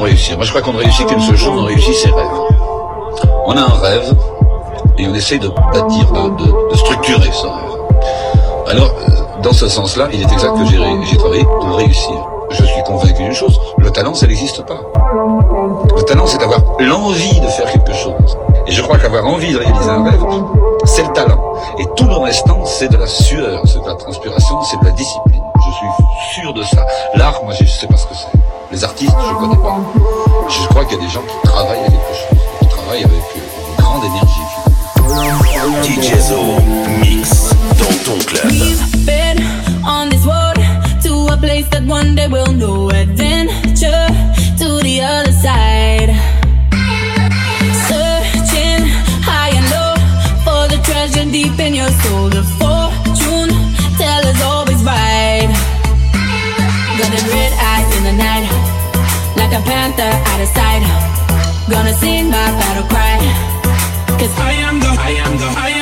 réussir. Moi, je crois qu'on réussit qu'une seule chose, on réussit ses rêves. On a un rêve et on essaie de bâtir, de, structurer ce rêve. Alors, euh, dans ce sens-là, il est exact que j'ai travaillé pour réussir. Je suis convaincu d'une chose, le talent, ça n'existe pas. Le talent, c'est d'avoir l'envie de faire quelque chose. Et je crois qu'avoir envie de réaliser un rêve, c'est le talent. Et tout le restant, c'est de la sueur, c'est de la transpiration, c'est de la discipline. Je suis sûr de ça. L'art, moi, je ne sais pas ce que c'est. Les artistes, je ne connais pas. Je crois qu'il y a des gens qui travaillent avec quelque chose, qui travaillent avec euh, une grande énergie. DJ Zo, mix dans ton club. We've been on this road to a place that one day we'll know adventure to the other side. Searching high and low for the treasure deep in your soul. The fortune teller's always right. Got a like a panther out of sight. Gonna sing my battle cry. Cause I am the, I am the, I am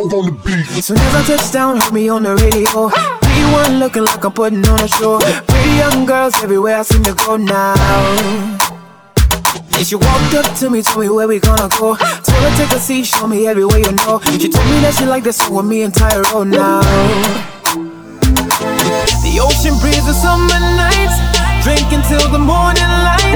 Oh. on the beat. Soon as I touch down, heard me on the radio. P1 looking like I'm putting on a show. Pretty young girls everywhere I seem to go now. And she walked up to me, told me where we gonna go. Told her take a seat, show me everywhere you know. She told me that she liked the song with me and Tyro now. The ocean breeze of summer nights, drinking till the morning light.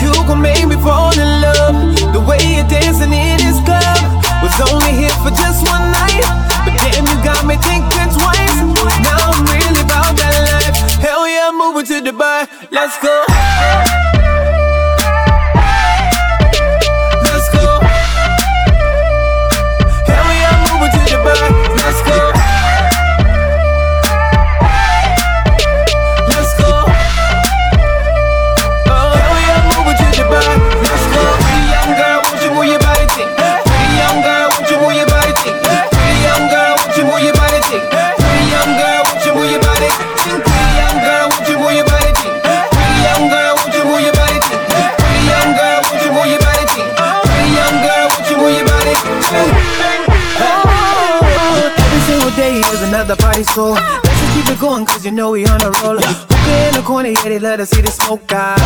You gon' make me fall in love. The way you're dancing in this club was only here for just one night, but damn, you got me thinking twice. Now I'm really about that life. Hell yeah, moving to Dubai. Let's go. The party, so let's just keep it going, cause you know we on a roll. Hookah in the corner, yeah, they let us see the smoke out.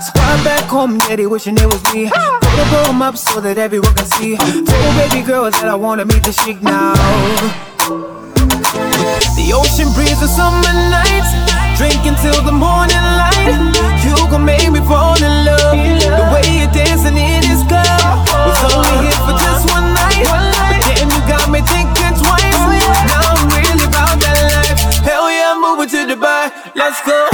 Squad back home, yeah, they wishing it was me. Put blow them up so that everyone can see. Told baby girls that I wanna meet the chic now. The ocean breeze of summer nights, drinking till the morning light. You gon' make me fall in love. The way you're dancing in this club was only here for just one night. Damn, you got me thinking. To Let's go.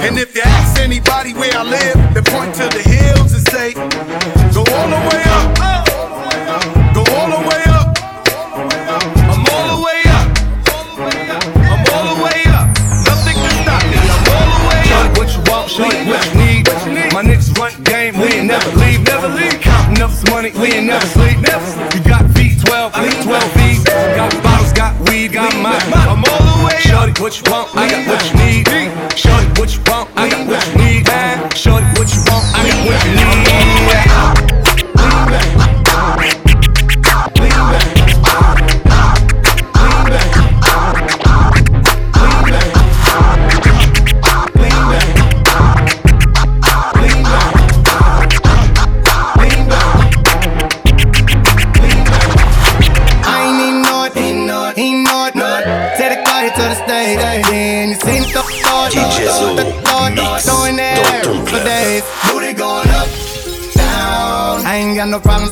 And if you ask anybody where I live, they point to the hills and say, Go all the way up. Go all the way up. I'm all the way up. I'm all the way up. Nothing can stop me. I'm all the way up. What you want, show you what you need. My niggas run game, we ain't never leave, never leave. Counting up some money, we ain't never sleep, never sleep. You got V12, I need 12 V's. Got bottles, got weed, got my. I'm all the way up. Shorty, what you want, I got what you need. Shorty, what you want,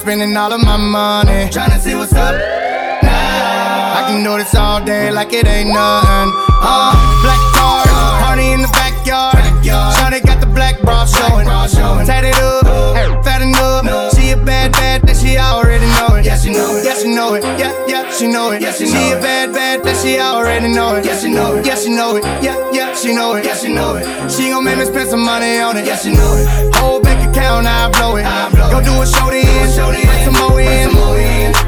spending all of my money, tryna see what's up. Now I can do this all day like it ain't nothing. Uh, black car, party in the backyard. Shawty got bra showing, tatted up, fat enough. She a bad, bad, that she already know it. Yeah, she know it. Yeah, she know it. Yeah, yeah, she know it. Yeah, she, she a bad, bad, that she already know it. Yeah, she know it. Yeah, she know it. Yeah, yeah, she know it. Yeah, she know it. She gon' make me spend some money on it. Yeah, she know it. Whole bank account, I blow it. I blow Go do a show then, bring some more in.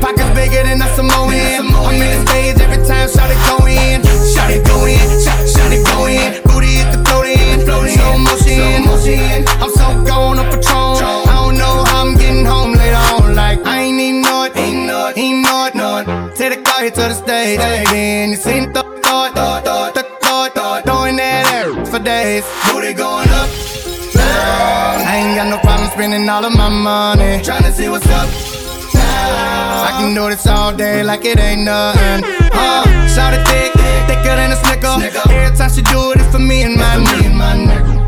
Pockets bigger than a Samoan. I'm in the stage every time, shout it go in. Shout it go in, shout it go in. Booty hit the float in, slow motion. I'm so gone on Patron. I don't know how I'm getting home later on. Like I ain't even know it, ain't know it, ain't know it, know it. Take the car here to the stage, then you seen the thought, thought, thought, the thought, thought, throwing that air for days. Booty going up. down. I ain't got no problem spending all of my money, Trying to see what's up. I can do this all day like it ain't nothing. Uh, shout it thick, thicker than a snicker. Every time she do it, it's for me and my nigga.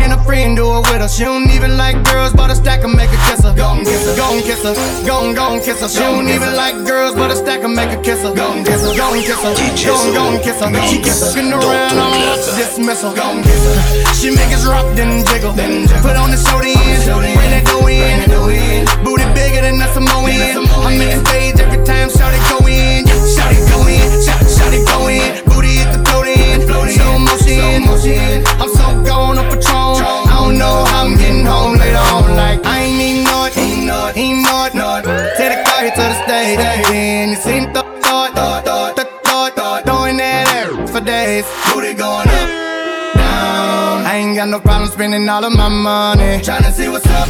And a friend do it with her. She don't even like girls, but a stack and make her kiss her. Go and kiss her, go and kiss her, go and go and kiss her. She don't even like girls, but a stack and make her kiss her. Go and kiss her, go and kiss her, go and go and kiss her. She keep looking around, I don't want to dismiss her. Go and kiss her. She make us rock, then jiggle. Put on the show then, bring that dough in. Booty bigger than a Samoan. I'm in the stage every time, shout it go in. Shout it go in, shout, shout it go in. Booty hit the float in, slow motion. I'm so gone on Patron. I don't know how I'm getting home later on. Like I ain't even know it, ain't know it, ain't know it, it. Take the car here to the stage, you seen the thought, thought, thought, the thought, thought, throwing that air for days. Booty going up. I ain't got no problem spending all of my money, tryna see what's up.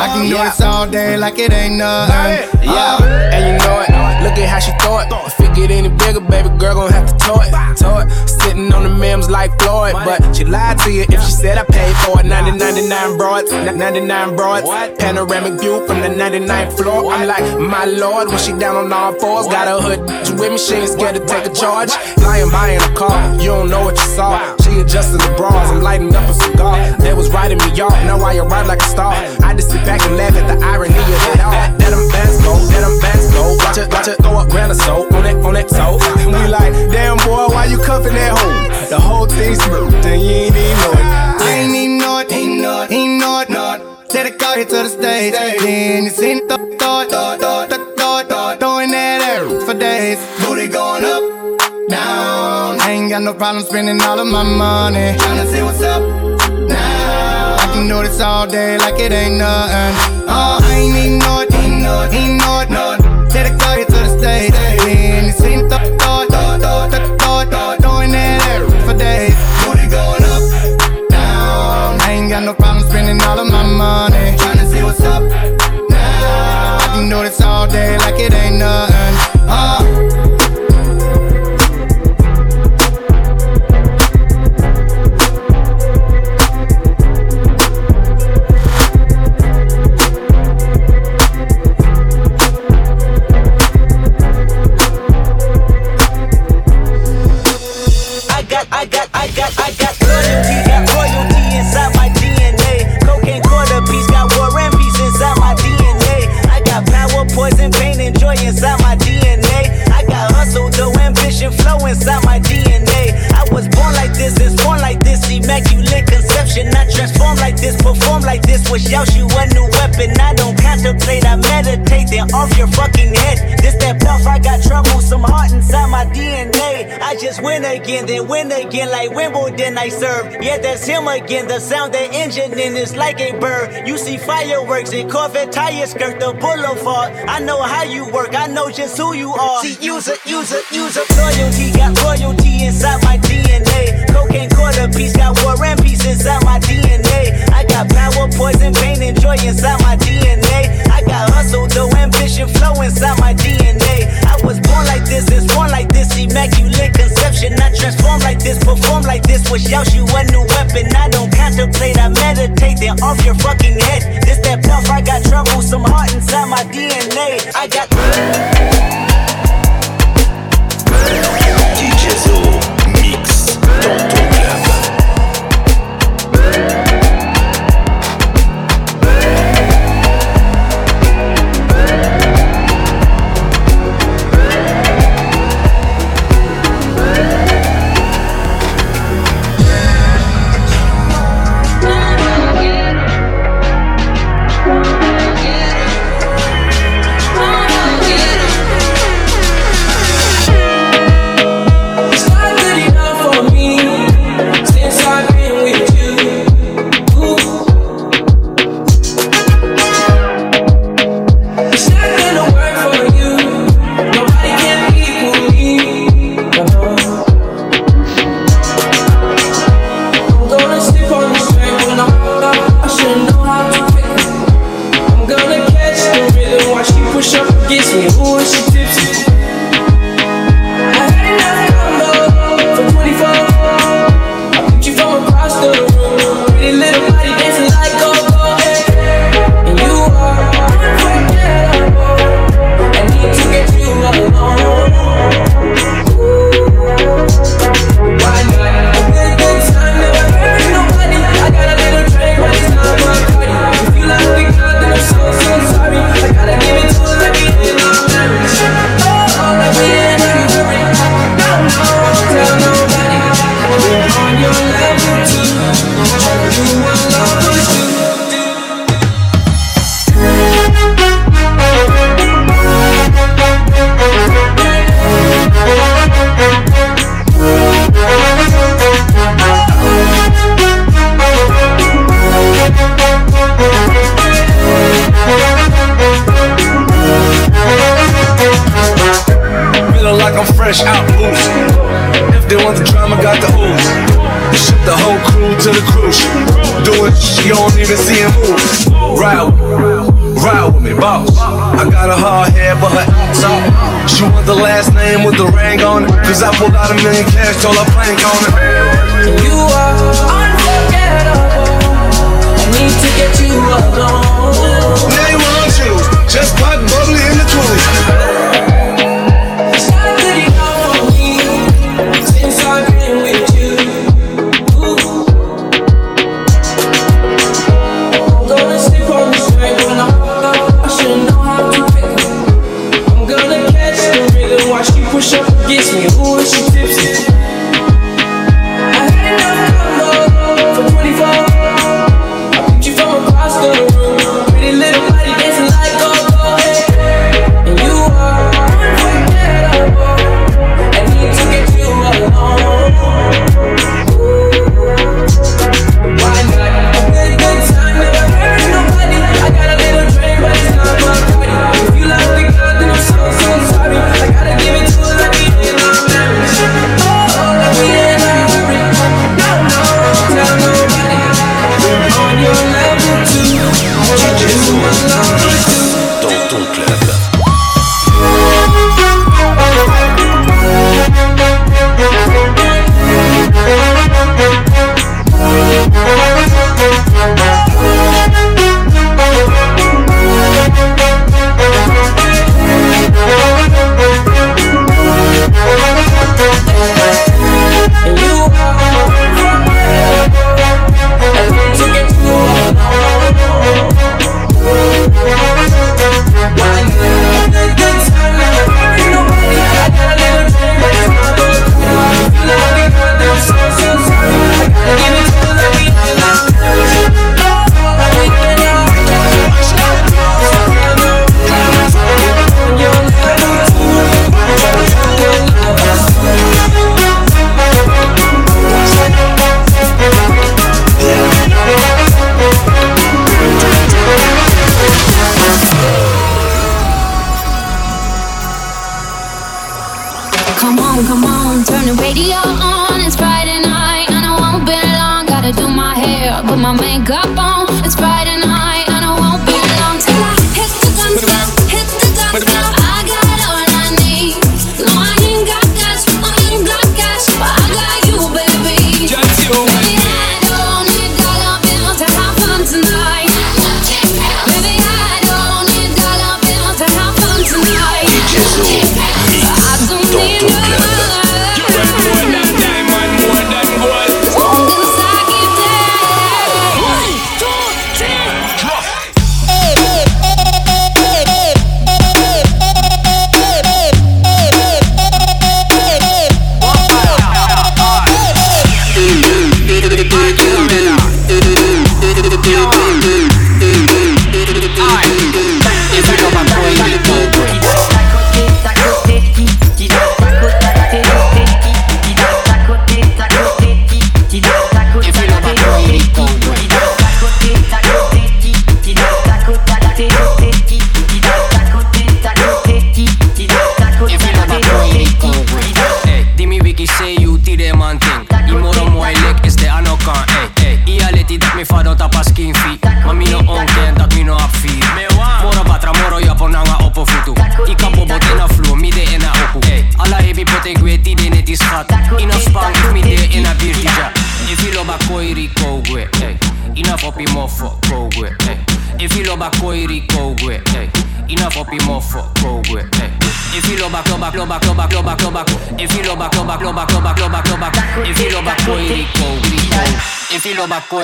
I can do this all day like it ain't nothing. Uh, yeah, and you know it. Look at how she throw it. If it get any bigger, baby girl gon' have to tow it. Tow it. Sitting on the memes like Floyd, but she lied to you if she said I paid for it. 99 broads, 99 broads. Panoramic view from the 99th floor. I'm like, my lord, when she down on all fours, got her hood with me, she ain't scared to take a charge. Flying by in a car, you don't know what you saw. She adjusting the bras, I'm lighting up a cigar. They was writing me off, now I arrive like a star. I just back and laugh at the irony of it all. That, that them bands go, that them bands go. Watch it, watch it, throw a grand of soap on that, on that soap. And we like, damn boy, why you cuffing that hoe? The whole thing's smooth, and you ain't even know it. I ain't even know it, ain't know it, ain't know it, not. Said I got here to the stage, then you seen the thought, thought, thought, thought, thought, thought, throwing that arrow for days. Booty going up, down. I ain't got no problem spending all of my money. Tryna see what's up shots all day like it ain't nothing. Oh, I ain't need no, ain't no, ain't no, no. Said I call to the stage. And it seemed thought, thought, thought, thought, thought, thought, thought, doing that every for days. Booty going up, down. I ain't got no problem spending all of my money. Trying to see what's up now. You know this all day like it ain't nothing. inside my DNA. I was born like this, it's born like this immaculate conception. I transform like this, perform like this. Without you, a new weapon. I don't contemplate, I meditate. Then off your fucking head. This that puff, I got trouble. Some heart inside my DNA. I just win again, then win again, like Wimbledon I serve. Yeah, that's him again. The sound the engine in is like a bird. You see fireworks and Corvette tire skirt the boulevard. I know how you work. I know just who you are. See, it, use it. loyalty got. all up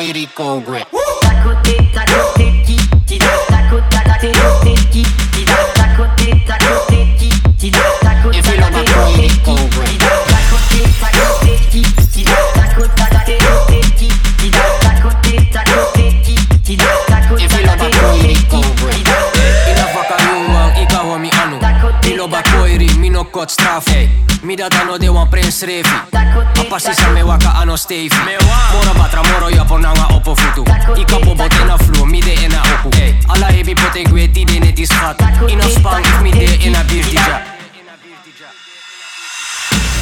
Puerto Rico, Pasi sa me waka ano stave Moro batra moro ja ponanga opo futu Ika bobot in a flow, mi de ena oku Ala ebi pot ik weet die Ina is gat In a spang, ik midden in a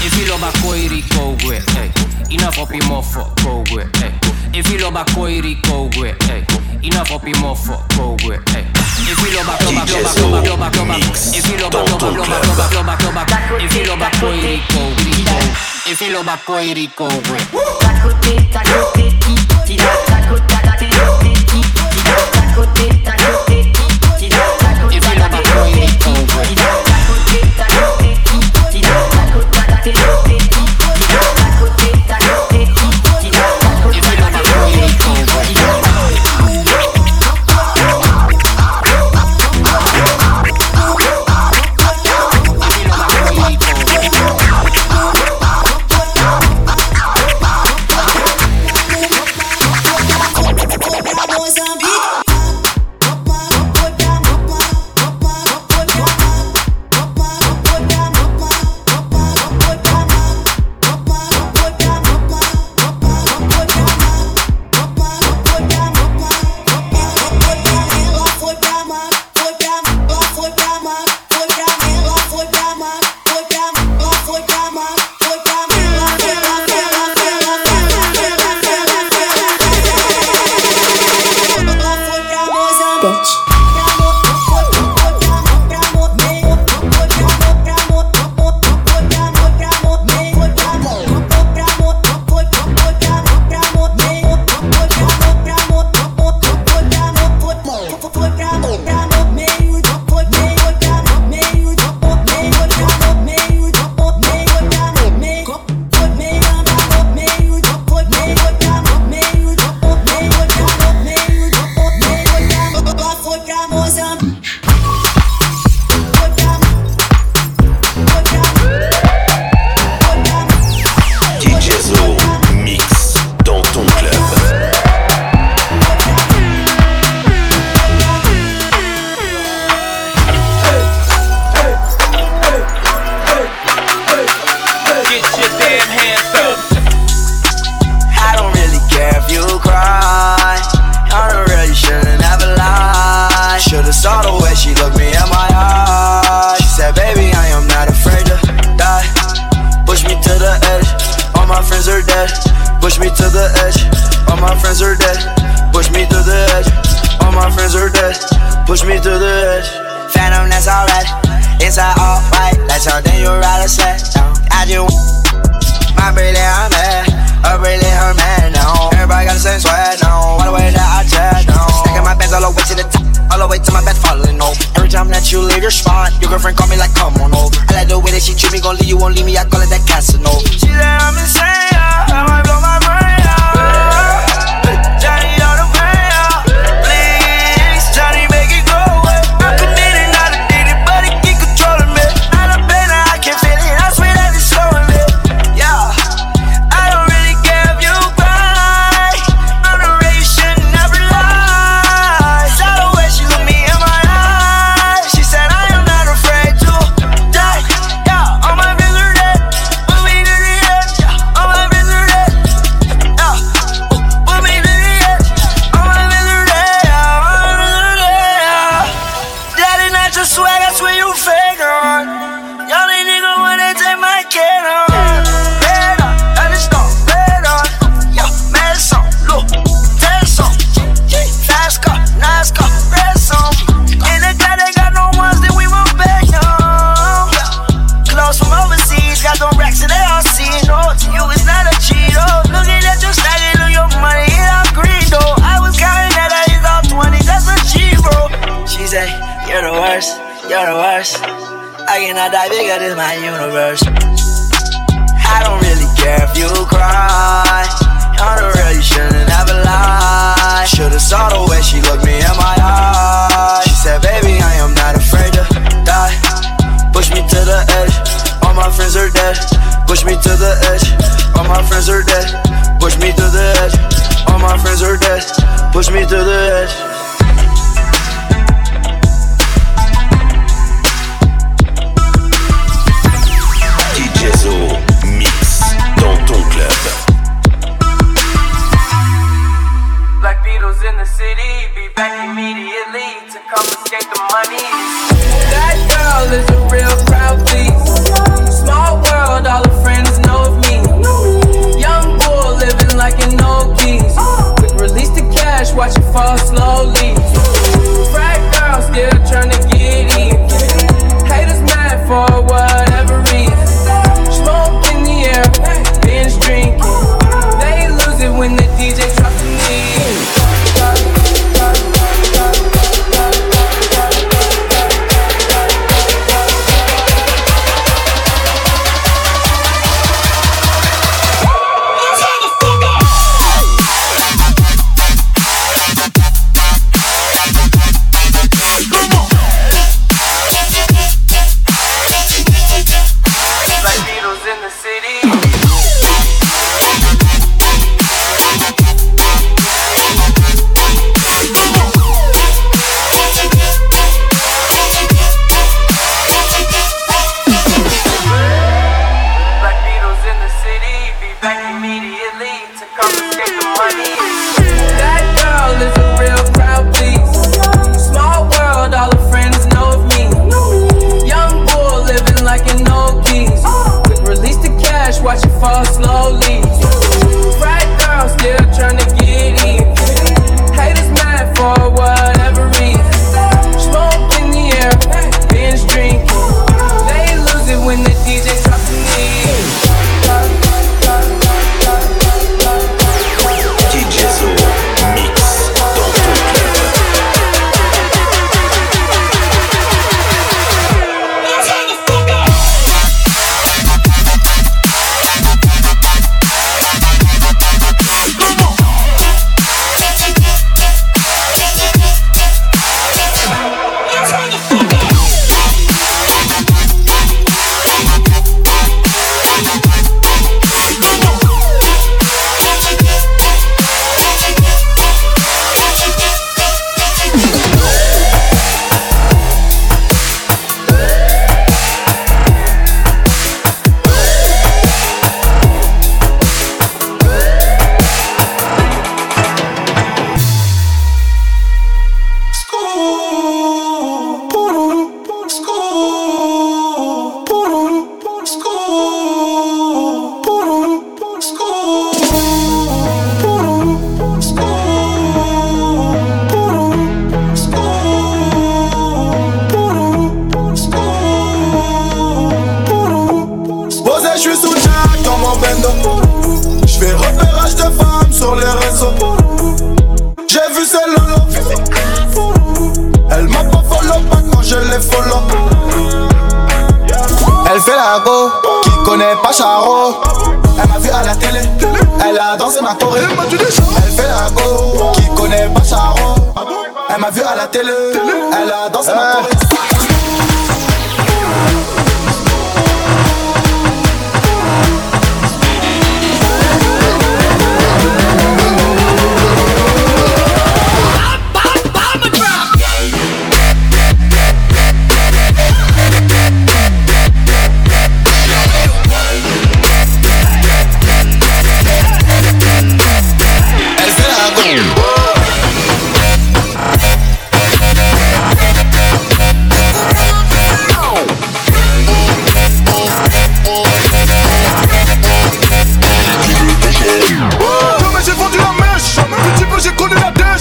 if you love a koiri, go hey. Enough up your motherfucker, go with, hey. If you love a koiri, go hey. Enough up your motherfucker, go with, hey. If you love a love a love a love a love a If you love a love a love a love a love a If you love a koiri, go with, If you love a koiri, go. Tacote, tacote, tira, tacote, tacote, tira, tacote, tacote, tira, tacote, tacote, tira, tacote, tacote, tira, party.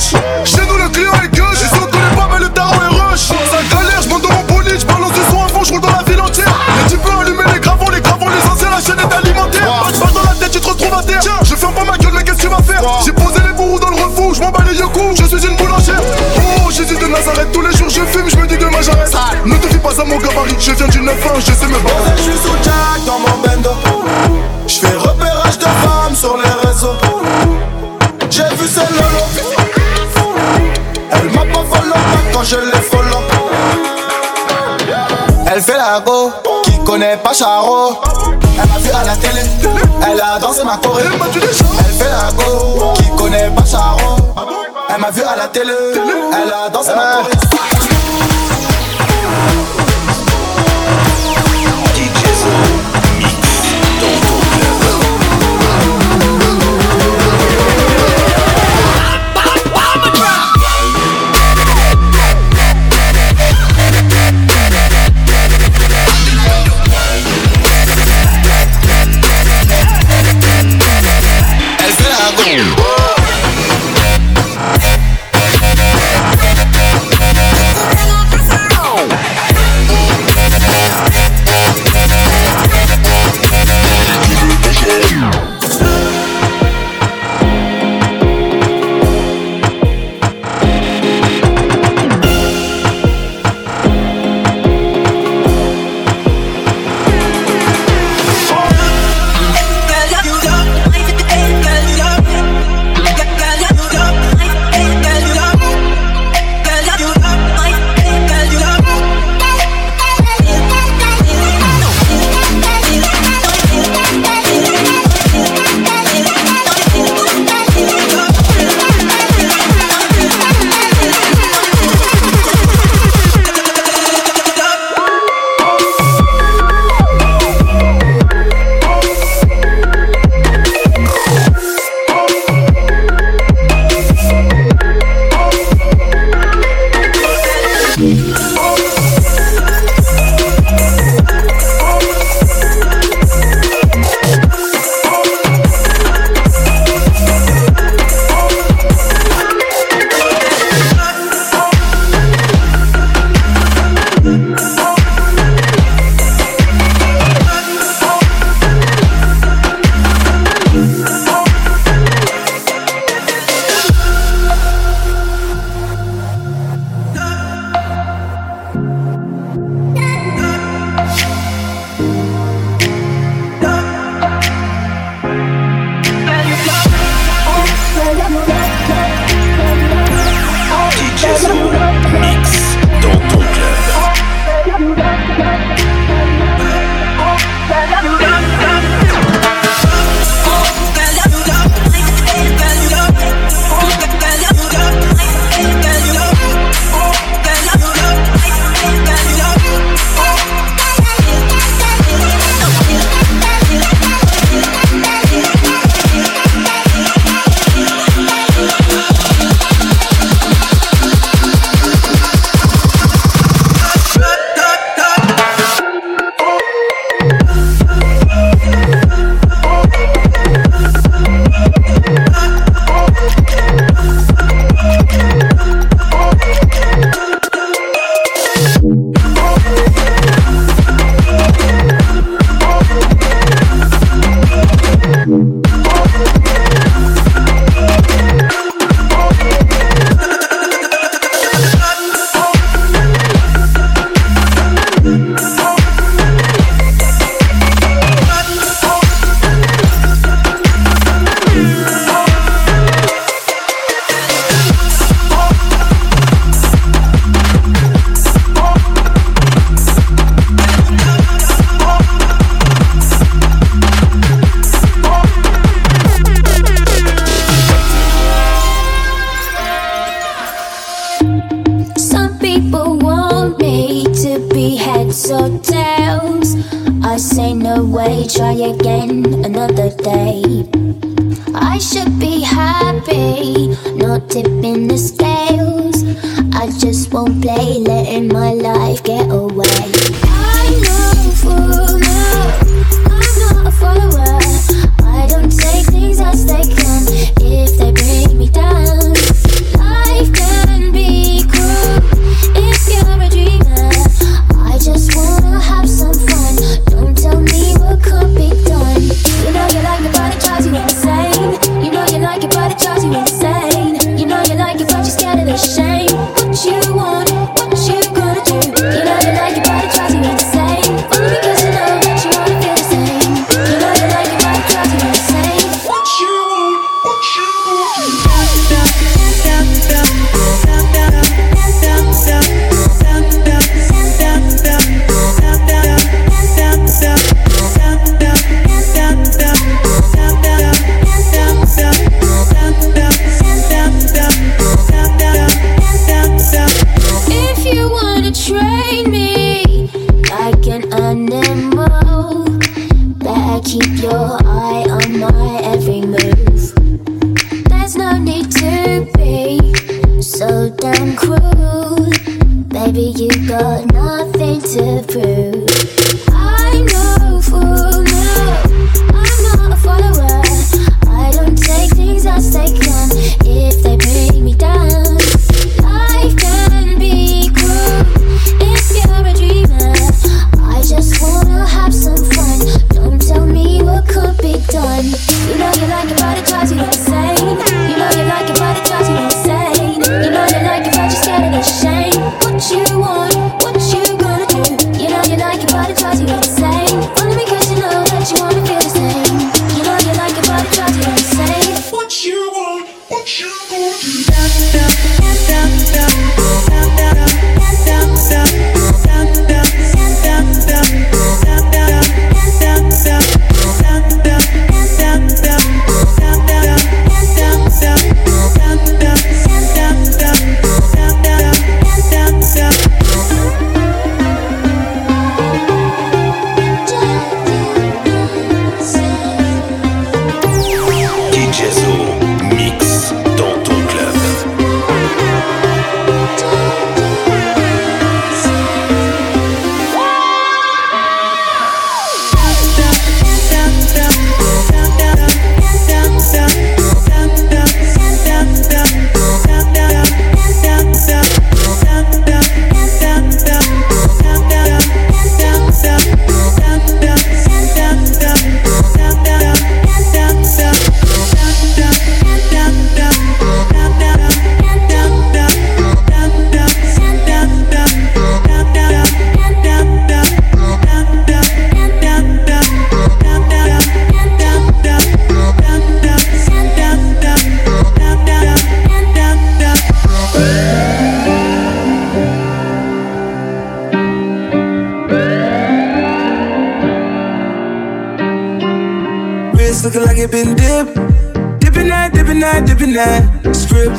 Chez nous le client est gueux Je reconnais pas mais le tarot est rush. Ça galère, je dans mon bolide Je balance du son à fond, je roule dans la ville entière. Les types allumer les gravons, les gravons, les anciens La chaîne est alimentaire. Pas de dans la tête, tu te retrouves à terre. Je ferme pas ma gueule mais qu'est-ce que tu vas faire? J'ai posé les bourreaux dans le refou Je m'en bats les yeux Je suis une boulangère. Oh Jésus de Nazareth Tous les jours je fume, je me dis demain j'arrête. Ne te fie pas à mon gabarit Je viens du 9-1, je sais me battre. Je suis sous Jack dans mon bendo. Je fais repérage de femmes sur les réseaux. J'ai vu ses je l'ai follow. Elle fait la go, qui connaît pas Charo. Elle m'a vu à la télé, elle a dansé ma choré. Elle fait la go, qui connaît pas Charo. Elle m'a vu à la télé, elle a dansé ma choré.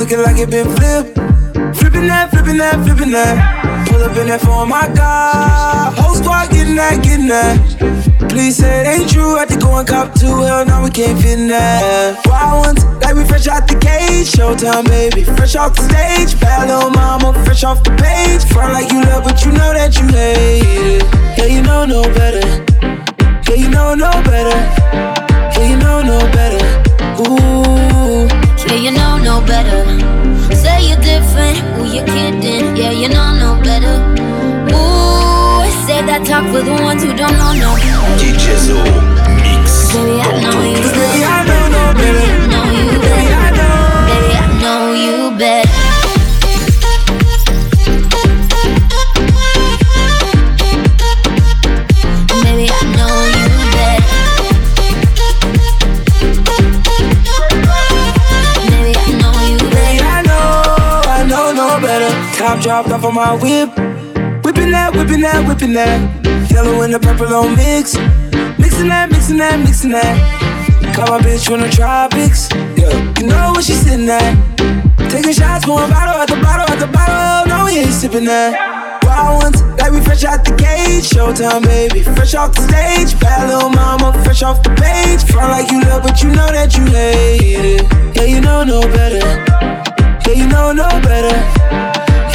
Looking like it been flipped. Flipping that, flipping that, flipping that. Pull up in that for my God. Whole squad getting that, getting that. Please say it ain't true. I to go and cop two. Hell no, we can't fit in that. Wild ones, like we fresh out the cage. Showtime, baby. Fresh off the stage. Bad little mama, fresh off the page. Front like you love, but you know that you hate it. Yeah, you know no better. Yeah, you know no better. Yeah, you know no better. Ooh. Yeah, you know no better. Say you're different, who you kidding? Yeah, you know no better. Ooh, say that talk for the ones who don't know no better. DJ Zo, mix Baby, I know you better. I know no better. I know you top dropped off on my whip. Whipping that, whipping that, whipping that. Yellow and the purple on mix. Mixing that, mixing that, mixing that. Call my bitch from the tropics. Yeah, you know where she sitting at. Taking shots, pouring bottle at the bottle at the bottle. No, we ain't sipping that. Wild ones, like we fresh out the cage. Showtime, baby, fresh off the stage. Bad little mama, fresh off the page. Front like you love, but you know that you hate it. Yeah, you know no better. Yeah, you know no better.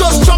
Just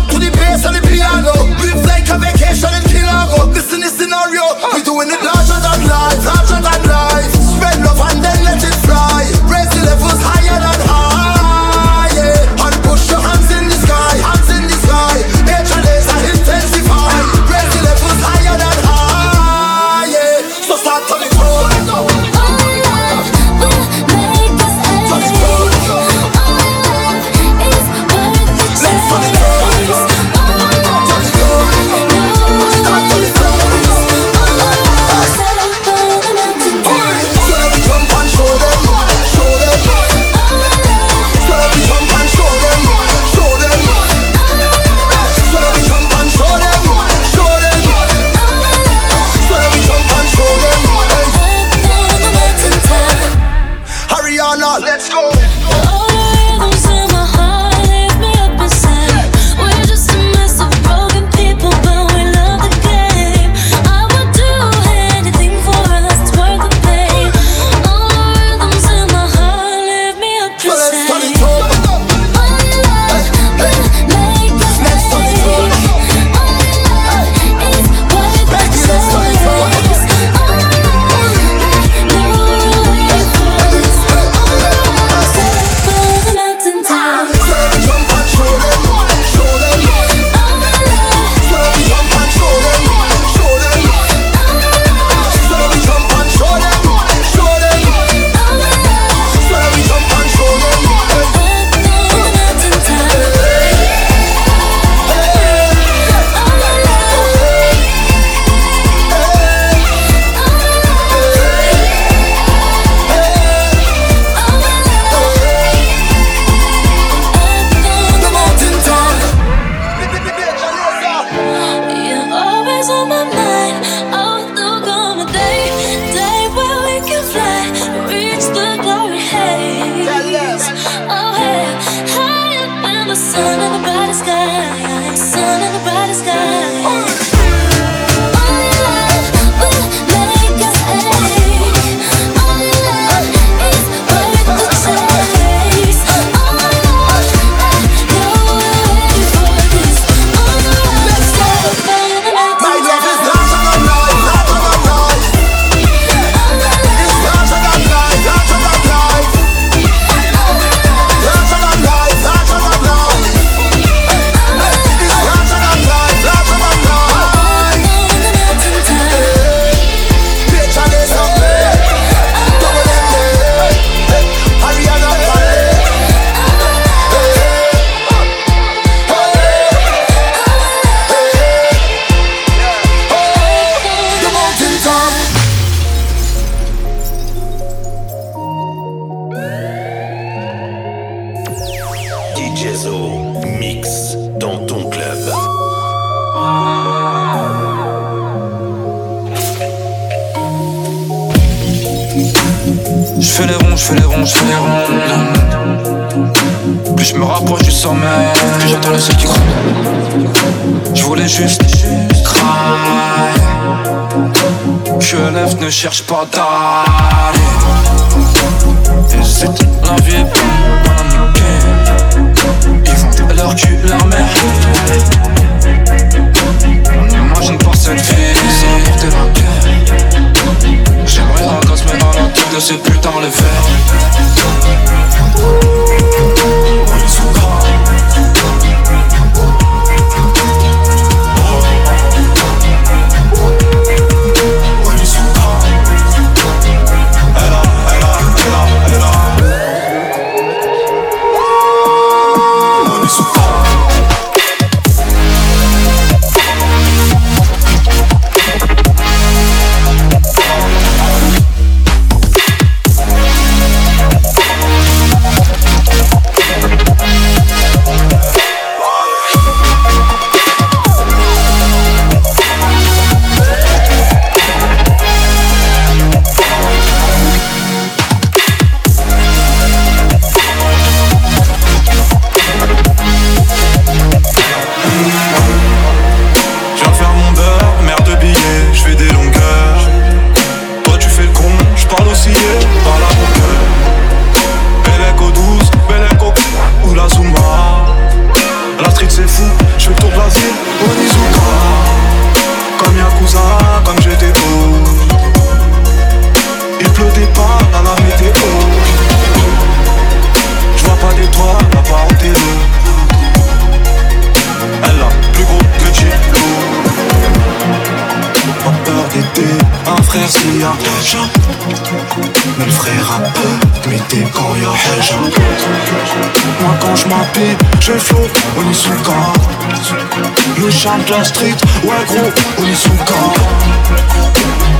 le chant de la street. Ouais, gros, on est sous le camp.